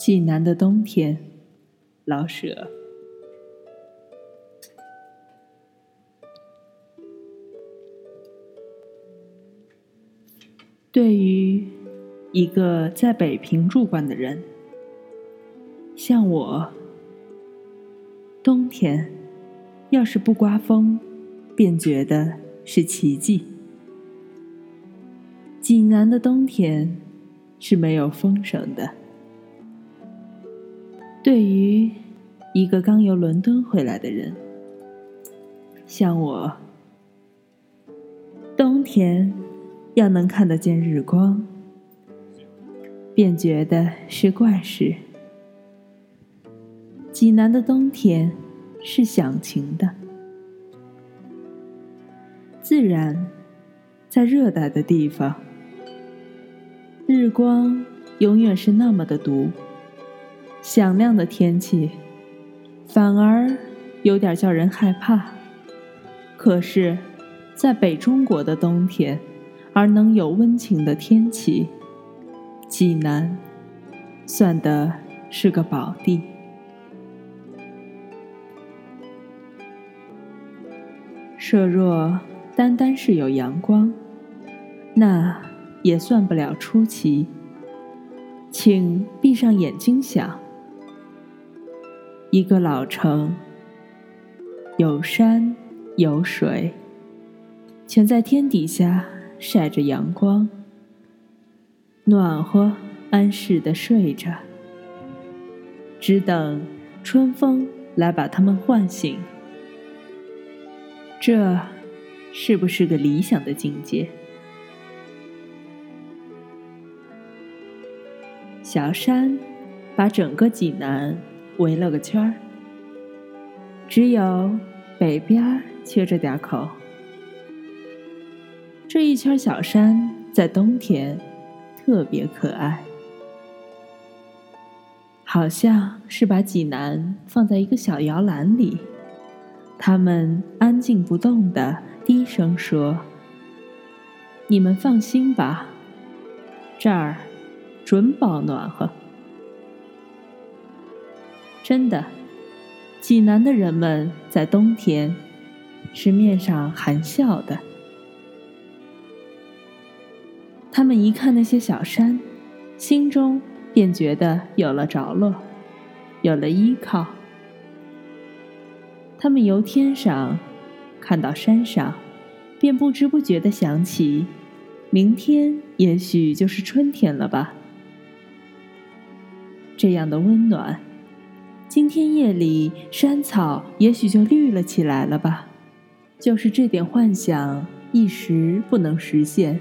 济南的冬天，老舍。对于一个在北平住惯的人，像我，冬天要是不刮风，便觉得是奇迹。济南的冬天是没有风声的。对于一个刚由伦敦回来的人，像我，冬天要能看得见日光，便觉得是怪事。济南的冬天是响晴的，自然在热带的地方，日光永远是那么的毒。响亮的天气，反而有点叫人害怕。可是，在北中国的冬天，而能有温情的天气，济南算得是个宝地。设若单单是有阳光，那也算不了出奇。请闭上眼睛想。一个老城，有山有水，全在天底下晒着阳光，暖和安适的睡着，只等春风来把他们唤醒。这是不是个理想的境界？小山把整个济南。围了个圈儿，只有北边缺着点口。这一圈小山在冬天特别可爱，好像是把济南放在一个小摇篮里。他们安静不动的低声说：“你们放心吧，这儿准保暖和。”真的，济南的人们在冬天是面上含笑的。他们一看那些小山，心中便觉得有了着落，有了依靠。他们由天上看到山上，便不知不觉的想起，明天也许就是春天了吧。这样的温暖。今天夜里，山草也许就绿了起来了吧？就是这点幻想一时不能实现，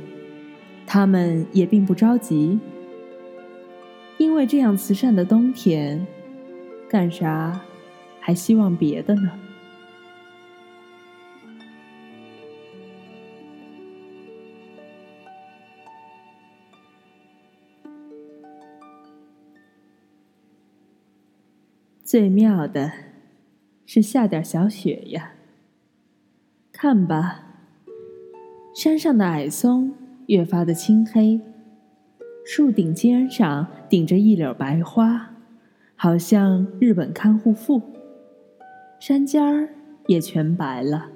他们也并不着急，因为这样慈善的冬天，干啥还希望别的呢？最妙的，是下点小雪呀。看吧，山上的矮松越发的青黑，树顶尖上顶着一绺白花，好像日本看护妇。山尖儿也全白了，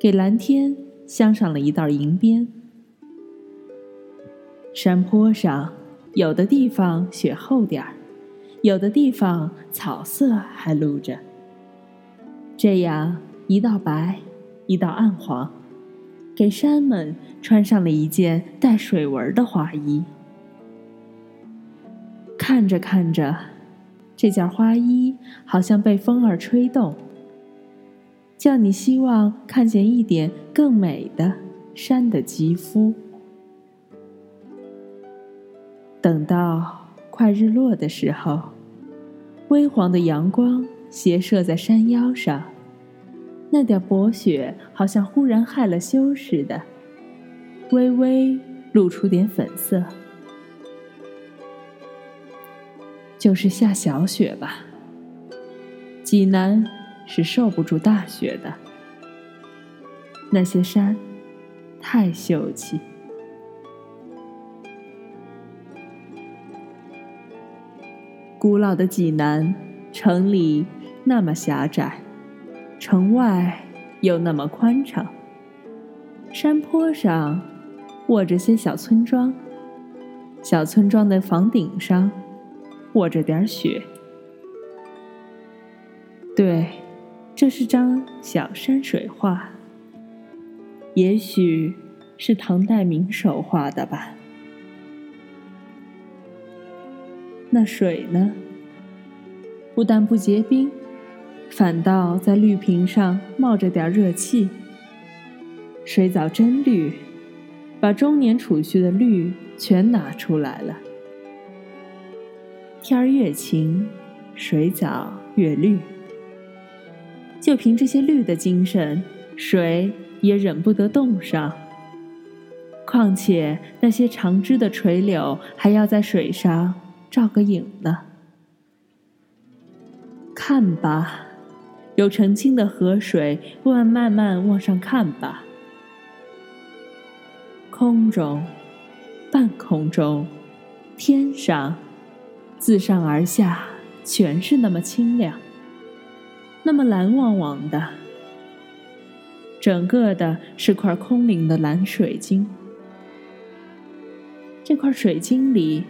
给蓝天镶上了一道银边。山坡上，有的地方雪厚点儿。有的地方草色还露着，这样一道白，一道暗黄，给山们穿上了一件带水纹的花衣。看着看着，这件花衣好像被风儿吹动，叫你希望看见一点更美的山的肌肤。等到。快日落的时候，微黄的阳光斜射在山腰上，那点薄雪好像忽然害了羞似的，微微露出点粉色。就是下小雪吧。济南是受不住大雪的，那些山太秀气。古老的济南，城里那么狭窄，城外又那么宽敞。山坡上卧着些小村庄，小村庄的房顶上卧着点雪。对，这是张小山水画，也许是唐代名手画的吧。那水呢？不但不结冰，反倒在绿瓶上冒着点热气。水藻真绿，把中年储蓄的绿全拿出来了。天儿越晴，水藻越绿。就凭这些绿的精神，水也忍不得冻上。况且那些长枝的垂柳，还要在水上。照个影呢？看吧，有澄清的河水，慢慢慢往上看吧。空中、半空中、天上，自上而下，全是那么清亮，那么蓝汪汪的，整个的是块空灵的蓝水晶。这块水晶里。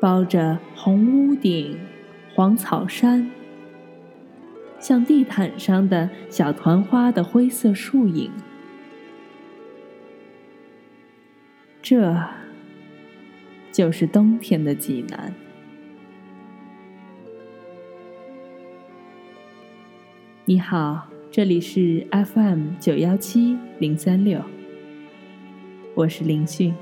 包着红屋顶、黄草山，像地毯上的小团花的灰色树影。这就是冬天的济南。你好，这里是 FM 九幺七零三六，我是林迅。